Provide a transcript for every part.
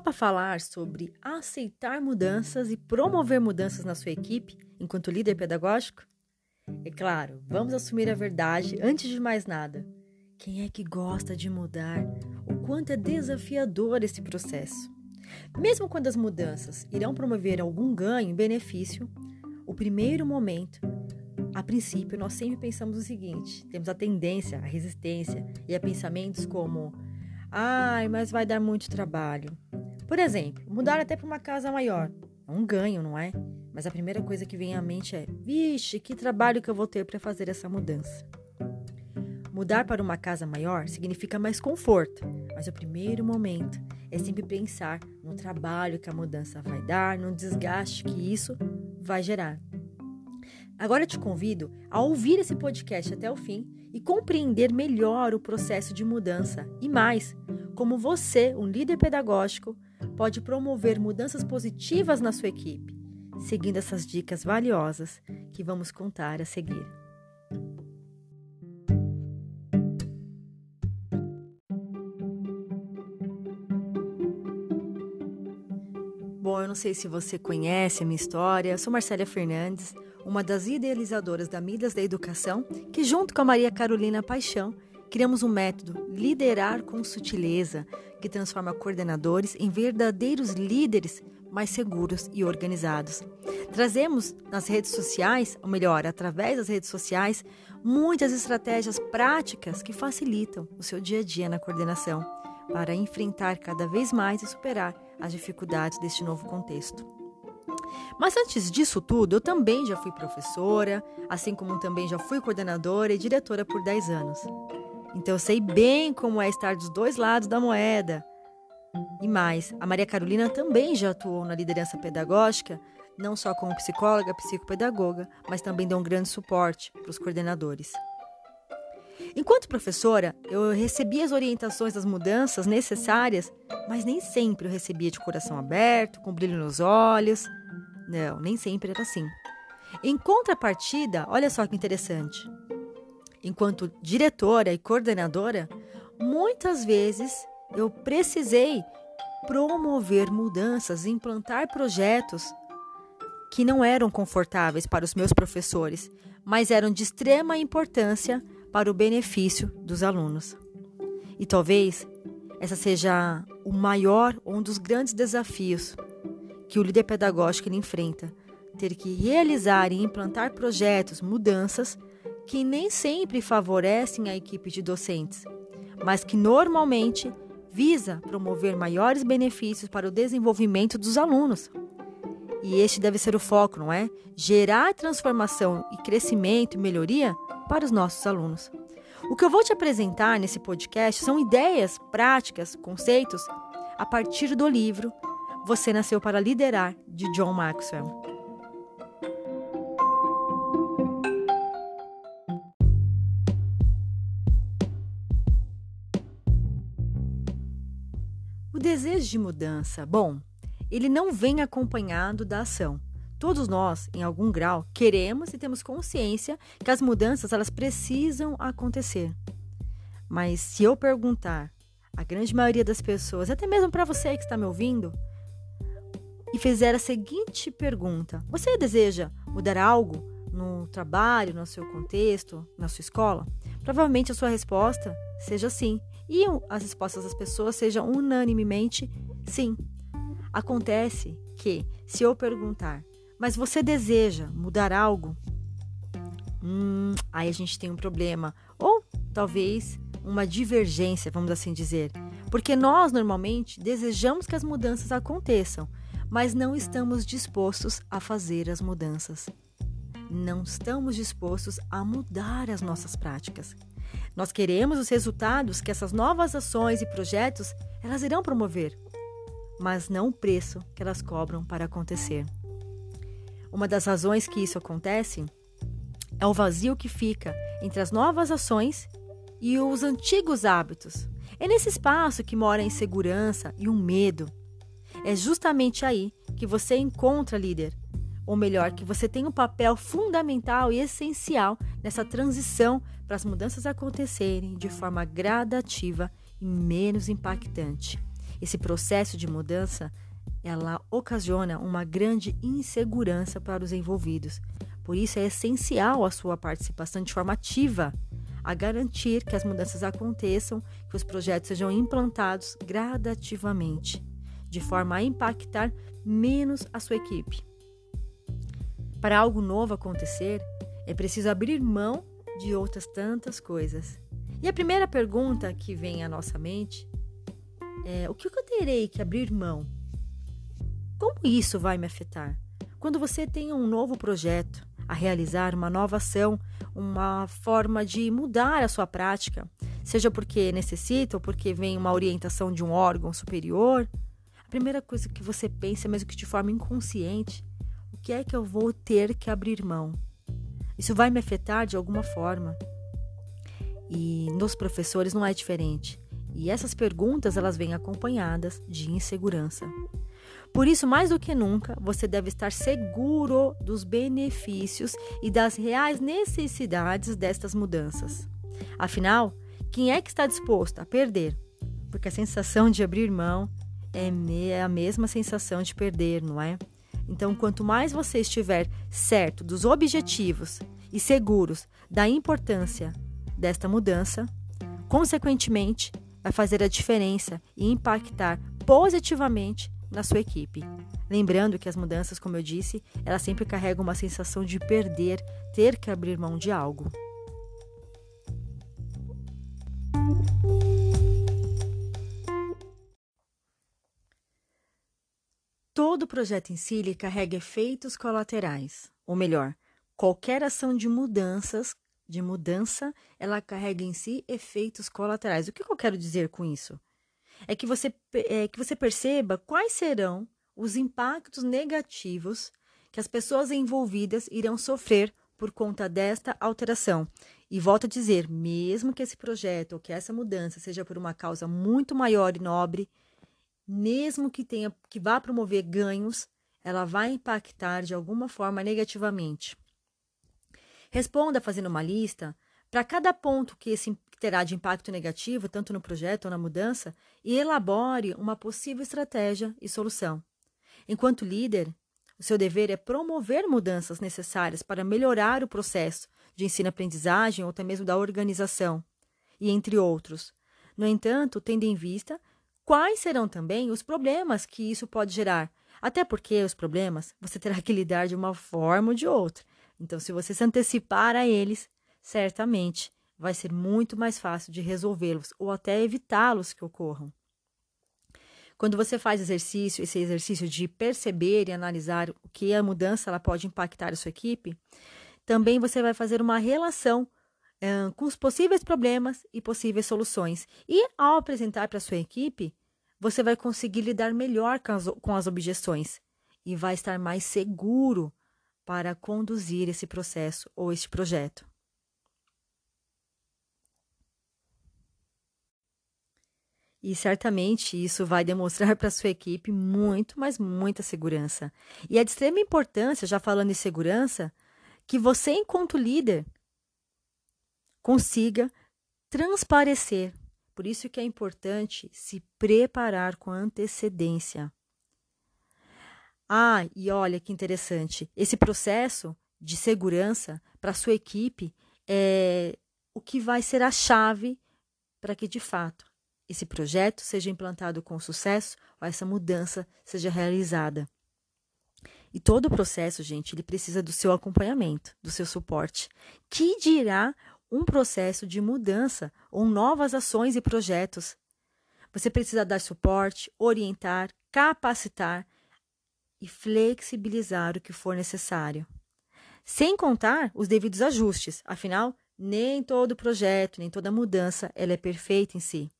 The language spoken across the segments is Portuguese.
Topa falar sobre aceitar mudanças e promover mudanças na sua equipe enquanto líder pedagógico? É claro, vamos assumir a verdade antes de mais nada. Quem é que gosta de mudar? O quanto é desafiador esse processo? Mesmo quando as mudanças irão promover algum ganho e benefício, o primeiro momento, a princípio, nós sempre pensamos o seguinte: temos a tendência, a resistência e a pensamentos como Ai, mas vai dar muito trabalho. Por exemplo, mudar até para uma casa maior. É um ganho, não é? Mas a primeira coisa que vem à mente é: vixe, que trabalho que eu vou ter para fazer essa mudança. Mudar para uma casa maior significa mais conforto, mas o primeiro momento é sempre pensar no trabalho que a mudança vai dar, no desgaste que isso vai gerar. Agora te convido a ouvir esse podcast até o fim e compreender melhor o processo de mudança e mais, como você, um líder pedagógico, pode promover mudanças positivas na sua equipe, seguindo essas dicas valiosas que vamos contar a seguir. Bom, eu não sei se você conhece a minha história, eu sou Marcélia Fernandes uma das idealizadoras da Midas da Educação, que, junto com a Maria Carolina Paixão, criamos um método Liderar com Sutileza, que transforma coordenadores em verdadeiros líderes mais seguros e organizados. Trazemos nas redes sociais, ou melhor, através das redes sociais, muitas estratégias práticas que facilitam o seu dia a dia na coordenação, para enfrentar cada vez mais e superar as dificuldades deste novo contexto. Mas antes disso tudo, eu também já fui professora, assim como também já fui coordenadora e diretora por 10 anos. Então eu sei bem como é estar dos dois lados da moeda. E mais, a Maria Carolina também já atuou na liderança pedagógica, não só como psicóloga, psicopedagoga, mas também deu um grande suporte para os coordenadores. Enquanto professora, eu recebia as orientações das mudanças necessárias, mas nem sempre eu recebia de coração aberto, com brilho nos olhos. Não, nem sempre era assim. Em contrapartida, olha só que interessante. Enquanto diretora e coordenadora, muitas vezes eu precisei promover mudanças, implantar projetos que não eram confortáveis para os meus professores, mas eram de extrema importância para o benefício dos alunos. E talvez essa seja o maior um dos grandes desafios que o líder pedagógico enfrenta, ter que realizar e implantar projetos, mudanças que nem sempre favorecem a equipe de docentes, mas que normalmente visa promover maiores benefícios para o desenvolvimento dos alunos. E este deve ser o foco, não é? Gerar transformação e crescimento e melhoria para os nossos alunos. O que eu vou te apresentar nesse podcast são ideias, práticas, conceitos a partir do livro você Nasceu para Liderar, de John Maxwell. Desejo de mudança, bom, ele não vem acompanhado da ação. Todos nós, em algum grau, queremos e temos consciência que as mudanças elas precisam acontecer. Mas se eu perguntar a grande maioria das pessoas, até mesmo para você que está me ouvindo, e fizer a seguinte pergunta: Você deseja mudar algo no trabalho, no seu contexto, na sua escola? Provavelmente a sua resposta seja sim. E as respostas das pessoas sejam unanimemente sim. Acontece que, se eu perguntar, mas você deseja mudar algo? Hum, aí a gente tem um problema. Ou talvez uma divergência, vamos assim dizer. Porque nós normalmente desejamos que as mudanças aconteçam, mas não estamos dispostos a fazer as mudanças. Não estamos dispostos a mudar as nossas práticas. Nós queremos os resultados que essas novas ações e projetos elas irão promover, mas não o preço que elas cobram para acontecer. Uma das razões que isso acontece é o vazio que fica entre as novas ações e os antigos hábitos. É nesse espaço que mora a insegurança e o medo. É justamente aí que você encontra líder, ou melhor, que você tem um papel fundamental e essencial nessa transição para as mudanças acontecerem de forma gradativa e menos impactante. Esse processo de mudança, ela ocasiona uma grande insegurança para os envolvidos. Por isso é essencial a sua participação de forma ativa a garantir que as mudanças aconteçam, que os projetos sejam implantados gradativamente, de forma a impactar menos a sua equipe. Para algo novo acontecer, é preciso abrir mão de outras tantas coisas. E a primeira pergunta que vem à nossa mente é: o que eu terei que abrir mão? Como isso vai me afetar? Quando você tem um novo projeto a realizar, uma nova ação, uma forma de mudar a sua prática, seja porque necessita ou porque vem uma orientação de um órgão superior, a primeira coisa que você pensa, mesmo que de forma inconsciente, que é que eu vou ter que abrir mão? Isso vai me afetar de alguma forma. E nos professores não é diferente. E essas perguntas elas vêm acompanhadas de insegurança. Por isso, mais do que nunca, você deve estar seguro dos benefícios e das reais necessidades destas mudanças. Afinal, quem é que está disposto a perder? Porque a sensação de abrir mão é a mesma sensação de perder, não é? Então, quanto mais você estiver certo dos objetivos e seguros da importância desta mudança, consequentemente, vai fazer a diferença e impactar positivamente na sua equipe. Lembrando que as mudanças, como eu disse, elas sempre carregam uma sensação de perder, ter que abrir mão de algo. Todo projeto em si ele carrega efeitos colaterais, ou melhor, qualquer ação de mudanças, de mudança, ela carrega em si efeitos colaterais. O que eu quero dizer com isso? é que você, é, que você perceba quais serão os impactos negativos que as pessoas envolvidas irão sofrer por conta desta alteração. E volto a dizer, mesmo que esse projeto ou que essa mudança seja por uma causa muito maior e nobre, mesmo que tenha que vá promover ganhos, ela vai impactar de alguma forma negativamente. Responda fazendo uma lista para cada ponto que esse terá de impacto negativo, tanto no projeto ou na mudança, e elabore uma possível estratégia e solução. Enquanto líder, o seu dever é promover mudanças necessárias para melhorar o processo de ensino-aprendizagem ou até mesmo da organização, e entre outros. No entanto, tendo em vista quais serão também os problemas que isso pode gerar, até porque os problemas você terá que lidar de uma forma ou de outra. Então, se você se antecipar a eles, certamente vai ser muito mais fácil de resolvê-los ou até evitá-los que ocorram. Quando você faz exercício, esse exercício de perceber e analisar o que a mudança ela pode impactar a sua equipe, também você vai fazer uma relação um, com os possíveis problemas e possíveis soluções. E ao apresentar para a sua equipe, você vai conseguir lidar melhor com as, com as objeções e vai estar mais seguro para conduzir esse processo ou este projeto. E certamente isso vai demonstrar para sua equipe muito, mas muita segurança. E é de extrema importância, já falando em segurança, que você, enquanto líder, consiga transparecer. Por isso que é importante se preparar com antecedência. Ah, e olha que interessante, esse processo de segurança para sua equipe é o que vai ser a chave para que de fato esse projeto seja implantado com sucesso ou essa mudança seja realizada. E todo o processo, gente, ele precisa do seu acompanhamento, do seu suporte. Que dirá um processo de mudança ou novas ações e projetos? Você precisa dar suporte, orientar, capacitar e flexibilizar o que for necessário. Sem contar os devidos ajustes, afinal, nem todo projeto, nem toda mudança ela é perfeita em si.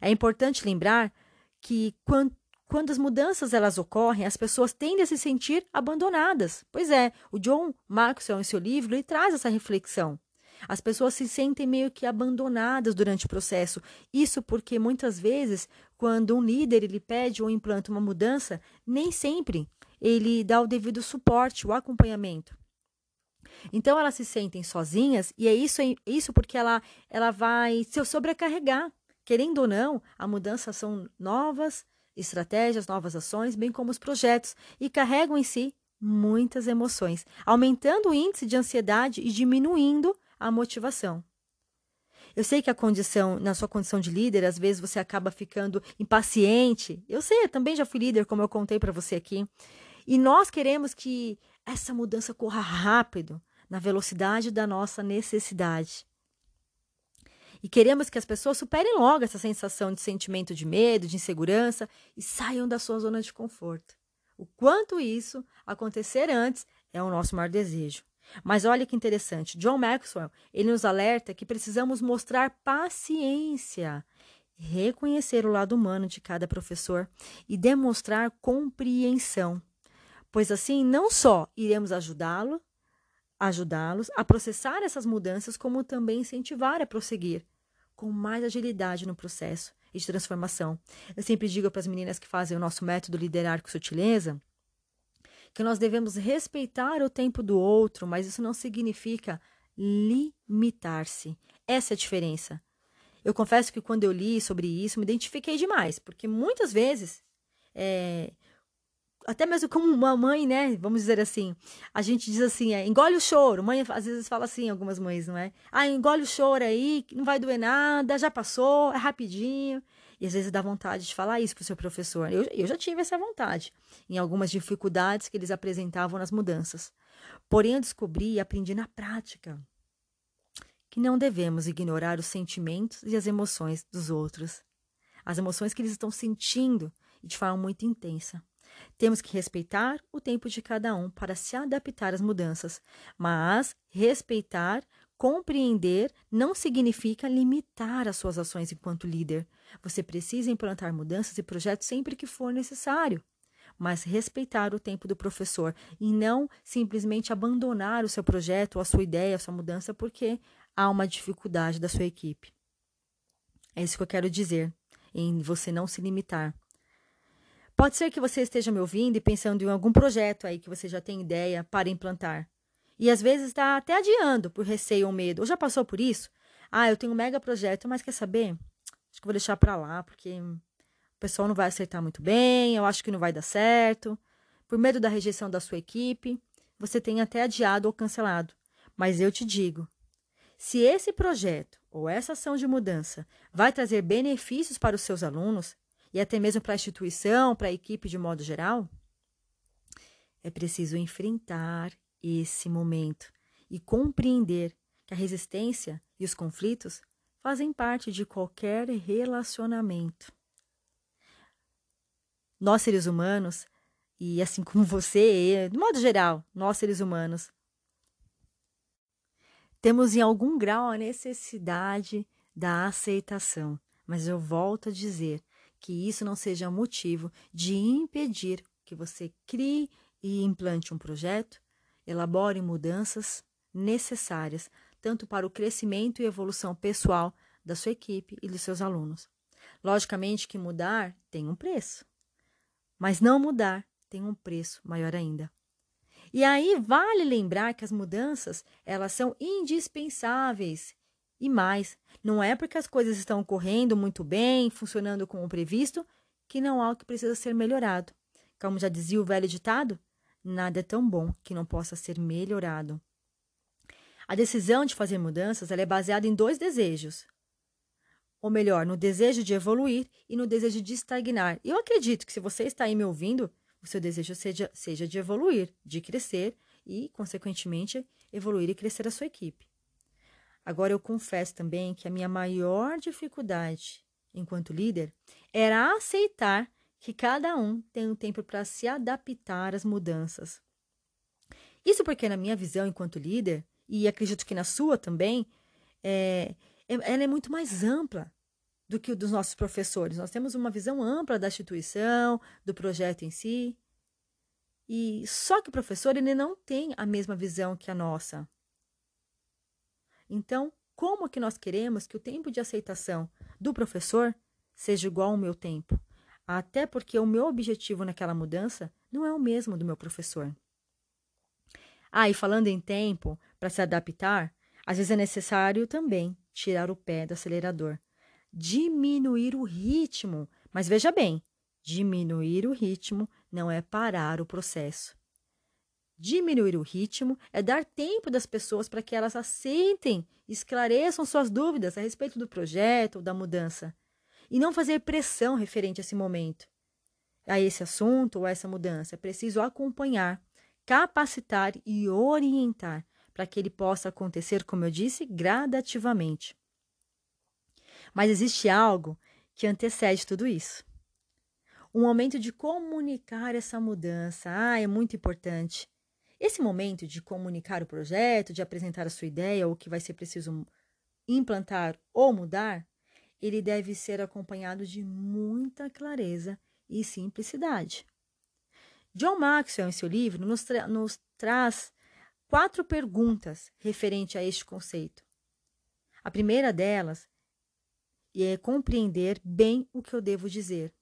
É importante lembrar que quando, quando as mudanças elas ocorrem, as pessoas tendem a se sentir abandonadas. Pois é, o John Maxwell, em seu livro, ele traz essa reflexão. As pessoas se sentem meio que abandonadas durante o processo. Isso porque muitas vezes, quando um líder ele pede ou implanta uma mudança, nem sempre ele dá o devido suporte, o acompanhamento. Então elas se sentem sozinhas e é isso, é isso porque ela, ela vai se sobrecarregar Querendo ou não, a mudança são novas estratégias, novas ações, bem como os projetos, e carregam em si muitas emoções, aumentando o índice de ansiedade e diminuindo a motivação. Eu sei que a condição, na sua condição de líder, às vezes você acaba ficando impaciente. Eu sei, eu também já fui líder, como eu contei para você aqui. E nós queremos que essa mudança corra rápido, na velocidade da nossa necessidade. E queremos que as pessoas superem logo essa sensação de sentimento de medo, de insegurança e saiam da sua zona de conforto. O quanto isso acontecer antes é o nosso maior desejo. Mas olha que interessante, John Maxwell, ele nos alerta que precisamos mostrar paciência, reconhecer o lado humano de cada professor e demonstrar compreensão, pois assim não só iremos ajudá-lo, ajudá-los a processar essas mudanças, como também incentivar a prosseguir com mais agilidade no processo de transformação. Eu sempre digo para as meninas que fazem o nosso método liderar com sutileza que nós devemos respeitar o tempo do outro, mas isso não significa limitar-se. Essa é a diferença. Eu confesso que quando eu li sobre isso, me identifiquei demais, porque muitas vezes, é, até mesmo como uma mãe, né? Vamos dizer assim, a gente diz assim, é, engole o choro. Mãe às vezes fala assim, algumas mães, não é? Ah, engole o choro aí, não vai doer nada, já passou, é rapidinho. E às vezes dá vontade de falar isso para o seu professor. Eu, eu já tive essa vontade em algumas dificuldades que eles apresentavam nas mudanças. Porém, eu descobri e aprendi na prática que não devemos ignorar os sentimentos e as emoções dos outros. As emoções que eles estão sentindo de forma muito intensa. Temos que respeitar o tempo de cada um para se adaptar às mudanças, mas respeitar Compreender não significa limitar as suas ações enquanto líder. Você precisa implantar mudanças e projetos sempre que for necessário, mas respeitar o tempo do professor e não simplesmente abandonar o seu projeto, a sua ideia, a sua mudança porque há uma dificuldade da sua equipe. É isso que eu quero dizer, em você não se limitar. Pode ser que você esteja me ouvindo e pensando em algum projeto aí que você já tem ideia para implantar. E às vezes está até adiando por receio ou medo. Ou já passou por isso? Ah, eu tenho um mega projeto, mas quer saber? Acho que vou deixar para lá, porque o pessoal não vai aceitar muito bem, eu acho que não vai dar certo. Por medo da rejeição da sua equipe, você tem até adiado ou cancelado. Mas eu te digo, se esse projeto ou essa ação de mudança vai trazer benefícios para os seus alunos e até mesmo para a instituição, para a equipe de modo geral, é preciso enfrentar esse momento e compreender que a resistência e os conflitos fazem parte de qualquer relacionamento. Nós, seres humanos, e assim como você, de modo geral, nós, seres humanos, temos em algum grau a necessidade da aceitação. Mas eu volto a dizer que isso não seja motivo de impedir que você crie e implante um projeto Elabore mudanças necessárias tanto para o crescimento e evolução pessoal da sua equipe e dos seus alunos. Logicamente que mudar tem um preço, mas não mudar tem um preço maior ainda. E aí vale lembrar que as mudanças, elas são indispensáveis. E mais, não é porque as coisas estão correndo muito bem, funcionando como previsto, que não há o que precisa ser melhorado. Como já dizia o velho ditado, Nada é tão bom que não possa ser melhorado. A decisão de fazer mudanças é baseada em dois desejos. Ou melhor, no desejo de evoluir e no desejo de estagnar. Eu acredito que se você está aí me ouvindo, o seu desejo seja, seja de evoluir, de crescer e, consequentemente, evoluir e crescer a sua equipe. Agora, eu confesso também que a minha maior dificuldade enquanto líder era aceitar que cada um tem um tempo para se adaptar às mudanças. Isso porque, na minha visão enquanto líder, e acredito que na sua também, é, é, ela é muito mais ampla do que o dos nossos professores. Nós temos uma visão ampla da instituição, do projeto em si. E só que o professor ele não tem a mesma visão que a nossa. Então, como que nós queremos que o tempo de aceitação do professor seja igual ao meu tempo? Até porque o meu objetivo naquela mudança não é o mesmo do meu professor. Ah, e falando em tempo, para se adaptar, às vezes é necessário também tirar o pé do acelerador, diminuir o ritmo. Mas veja bem, Diminuir o ritmo não é parar o processo. Diminuir o ritmo é dar tempo das pessoas para que elas aceitem, esclareçam suas dúvidas a respeito do projeto ou da mudança. E não fazer pressão referente a esse momento, a esse assunto ou a essa mudança. É preciso acompanhar, capacitar e orientar para que ele possa acontecer, como eu disse, gradativamente. Mas existe algo que antecede tudo isso. Um momento de comunicar essa mudança. Ah, é muito importante. Esse momento de comunicar o projeto, de apresentar a sua ideia, ou o que vai ser preciso implantar ou mudar, ele deve ser acompanhado de muita clareza e simplicidade. John Maxwell, em seu livro, nos, tra nos traz quatro perguntas referente a este conceito. A primeira delas é compreender bem o que eu devo dizer.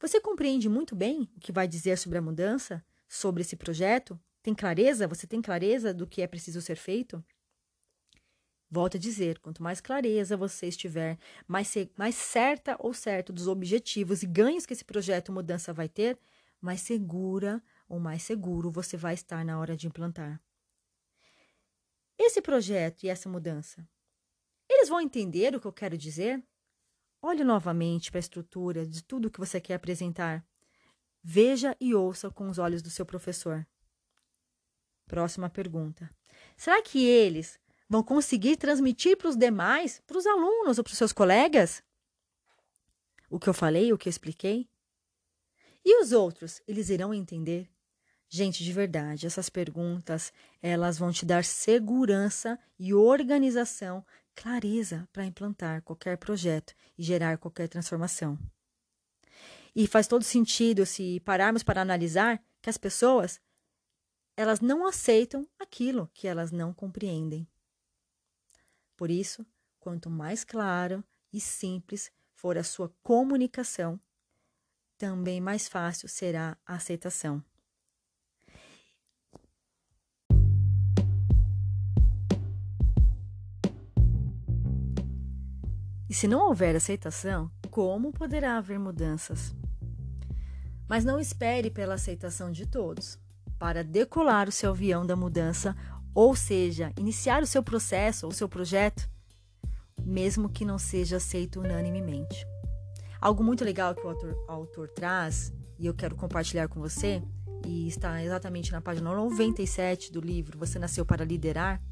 Você compreende muito bem o que vai dizer sobre a mudança, sobre esse projeto? Tem clareza? Você tem clareza do que é preciso ser feito? Volto a dizer, quanto mais clareza você estiver, mais, mais certa ou certo dos objetivos e ganhos que esse projeto mudança vai ter, mais segura ou mais seguro você vai estar na hora de implantar. Esse projeto e essa mudança, eles vão entender o que eu quero dizer? Olhe novamente para a estrutura de tudo que você quer apresentar. Veja e ouça com os olhos do seu professor. Próxima pergunta. Será que eles vão conseguir transmitir para os demais, para os alunos ou para os seus colegas? O que eu falei, o que eu expliquei? E os outros, eles irão entender? Gente, de verdade, essas perguntas, elas vão te dar segurança e organização, clareza para implantar qualquer projeto e gerar qualquer transformação. E faz todo sentido se pararmos para analisar que as pessoas, elas não aceitam aquilo que elas não compreendem. Por isso, quanto mais claro e simples for a sua comunicação, também mais fácil será a aceitação. E se não houver aceitação, como poderá haver mudanças? Mas não espere pela aceitação de todos. Para decolar o seu avião da mudança, ou seja, iniciar o seu processo ou seu projeto, mesmo que não seja aceito unanimemente. Algo muito legal que o autor, autor traz, e eu quero compartilhar com você, e está exatamente na página 97 do livro Você Nasceu para Liderar,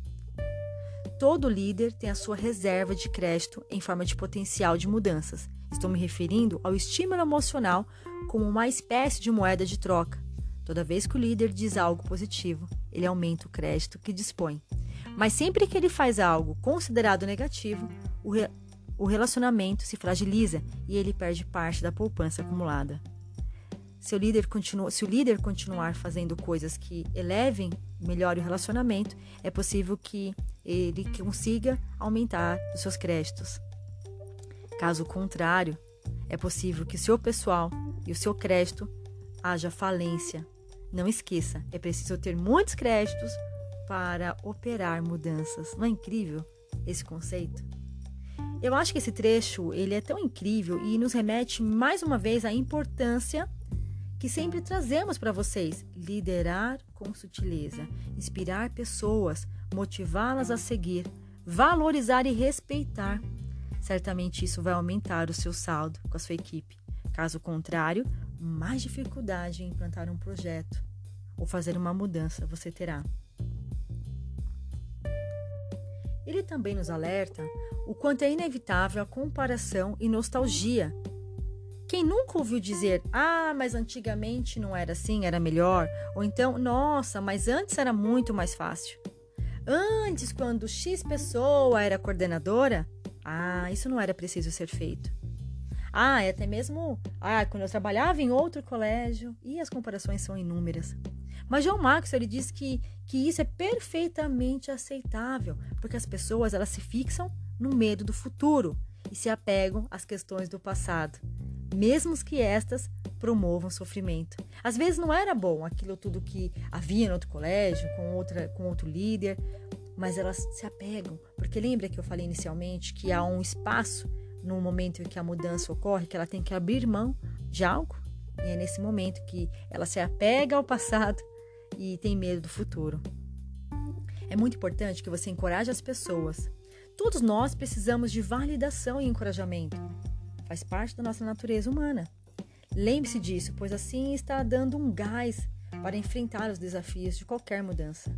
Todo líder tem a sua reserva de crédito em forma de potencial de mudanças. Estou me referindo ao estímulo emocional como uma espécie de moeda de troca. Toda vez que o líder diz algo positivo, ele aumenta o crédito que dispõe. Mas sempre que ele faz algo considerado negativo, o, re o relacionamento se fragiliza e ele perde parte da poupança acumulada. Se o líder, se o líder continuar fazendo coisas que elevem, melhore o relacionamento, é possível que ele consiga aumentar os seus créditos. Caso contrário, é possível que o seu pessoal e o seu crédito haja falência. Não esqueça, é preciso ter muitos créditos para operar mudanças. Não é incrível esse conceito? Eu acho que esse trecho ele é tão incrível e nos remete mais uma vez à importância que sempre trazemos para vocês: liderar com sutileza, inspirar pessoas, motivá-las a seguir, valorizar e respeitar. Certamente isso vai aumentar o seu saldo com a sua equipe. Caso contrário, mais dificuldade em implantar um projeto ou fazer uma mudança você terá. Ele também nos alerta o quanto é inevitável a comparação e nostalgia quem nunca ouviu dizer, ah, mas antigamente não era assim, era melhor? Ou então, nossa, mas antes era muito mais fácil. Antes, quando X pessoa era coordenadora, ah, isso não era preciso ser feito. Ah, até mesmo, ah, quando eu trabalhava em outro colégio, e as comparações são inúmeras. Mas João Marcos ele diz que, que isso é perfeitamente aceitável, porque as pessoas elas se fixam no medo do futuro e se apegam às questões do passado mesmo que estas promovam sofrimento. Às vezes não era bom aquilo tudo que havia no outro colégio, com, outra, com outro líder, mas elas se apegam, porque lembra que eu falei inicialmente que há um espaço no momento em que a mudança ocorre, que ela tem que abrir mão de algo? E é nesse momento que ela se apega ao passado e tem medo do futuro. É muito importante que você encoraje as pessoas. Todos nós precisamos de validação e encorajamento. Faz parte da nossa natureza humana. Lembre-se disso, pois assim está dando um gás para enfrentar os desafios de qualquer mudança.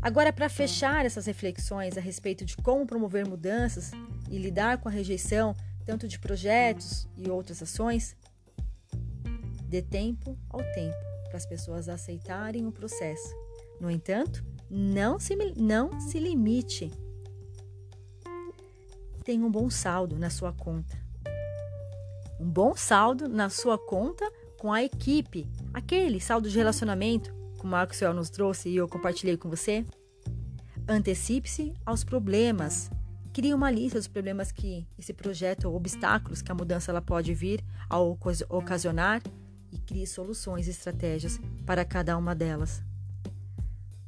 Agora, para fechar essas reflexões a respeito de como promover mudanças e lidar com a rejeição, tanto de projetos e outras ações, dê tempo ao tempo para as pessoas aceitarem o processo. No entanto, não se, não se limite. Tenha um bom saldo na sua conta. Um bom saldo na sua conta com a equipe. Aquele saldo de relacionamento que o Maxwell nos trouxe e eu compartilhei com você. Antecipe-se aos problemas. Crie uma lista dos problemas que esse projeto ou obstáculos que a mudança ela pode vir a ocasionar e crie soluções e estratégias para cada uma delas.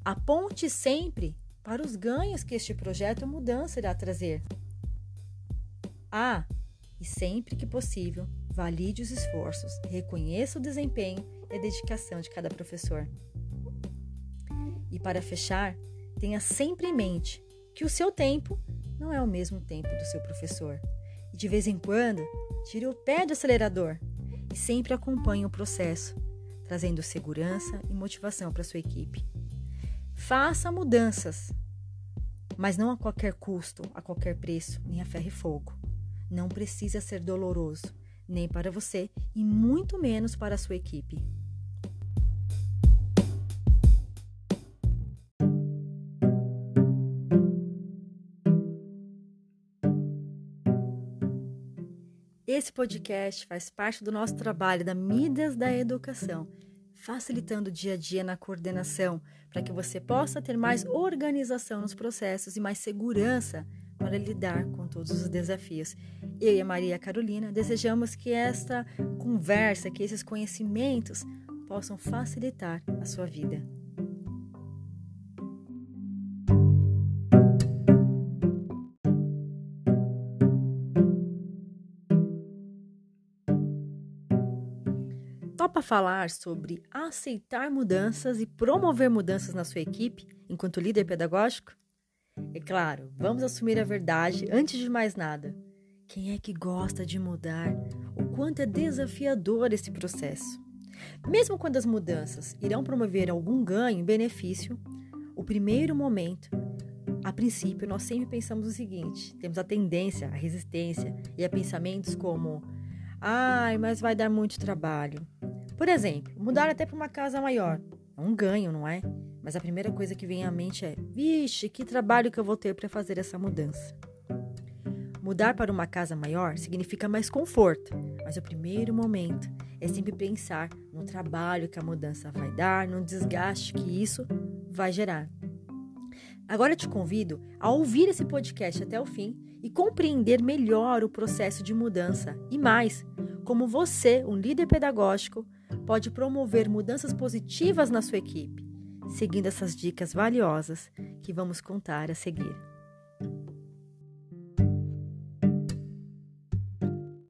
Aponte sempre para os ganhos que este projeto mudança irá trazer. Ah, e sempre que possível, valide os esforços, reconheça o desempenho e a dedicação de cada professor. E para fechar, tenha sempre em mente que o seu tempo não é o mesmo tempo do seu professor. E de vez em quando, tire o pé do acelerador e sempre acompanhe o processo, trazendo segurança e motivação para sua equipe. Faça mudanças, mas não a qualquer custo, a qualquer preço, nem a ferro e fogo. Não precisa ser doloroso, nem para você e muito menos para a sua equipe. Esse podcast faz parte do nosso trabalho da Midas da Educação, facilitando o dia a dia na coordenação, para que você possa ter mais organização nos processos e mais segurança para lidar com todos os desafios. Eu e a Maria Carolina desejamos que esta conversa, que esses conhecimentos possam facilitar a sua vida. Falar sobre aceitar mudanças e promover mudanças na sua equipe enquanto líder pedagógico? É claro, vamos assumir a verdade antes de mais nada. Quem é que gosta de mudar? O quanto é desafiador esse processo? Mesmo quando as mudanças irão promover algum ganho benefício, o primeiro momento, a princípio, nós sempre pensamos o seguinte: temos a tendência, a resistência e a pensamentos como: ai, mas vai dar muito trabalho, por exemplo, mudar até para uma casa maior. É um ganho, não é? Mas a primeira coisa que vem à mente é: vixe, que trabalho que eu vou ter para fazer essa mudança. Mudar para uma casa maior significa mais conforto, mas o primeiro momento é sempre pensar no trabalho que a mudança vai dar, no desgaste que isso vai gerar. Agora eu te convido a ouvir esse podcast até o fim e compreender melhor o processo de mudança e mais, como você, um líder pedagógico, pode promover mudanças positivas na sua equipe, seguindo essas dicas valiosas que vamos contar a seguir.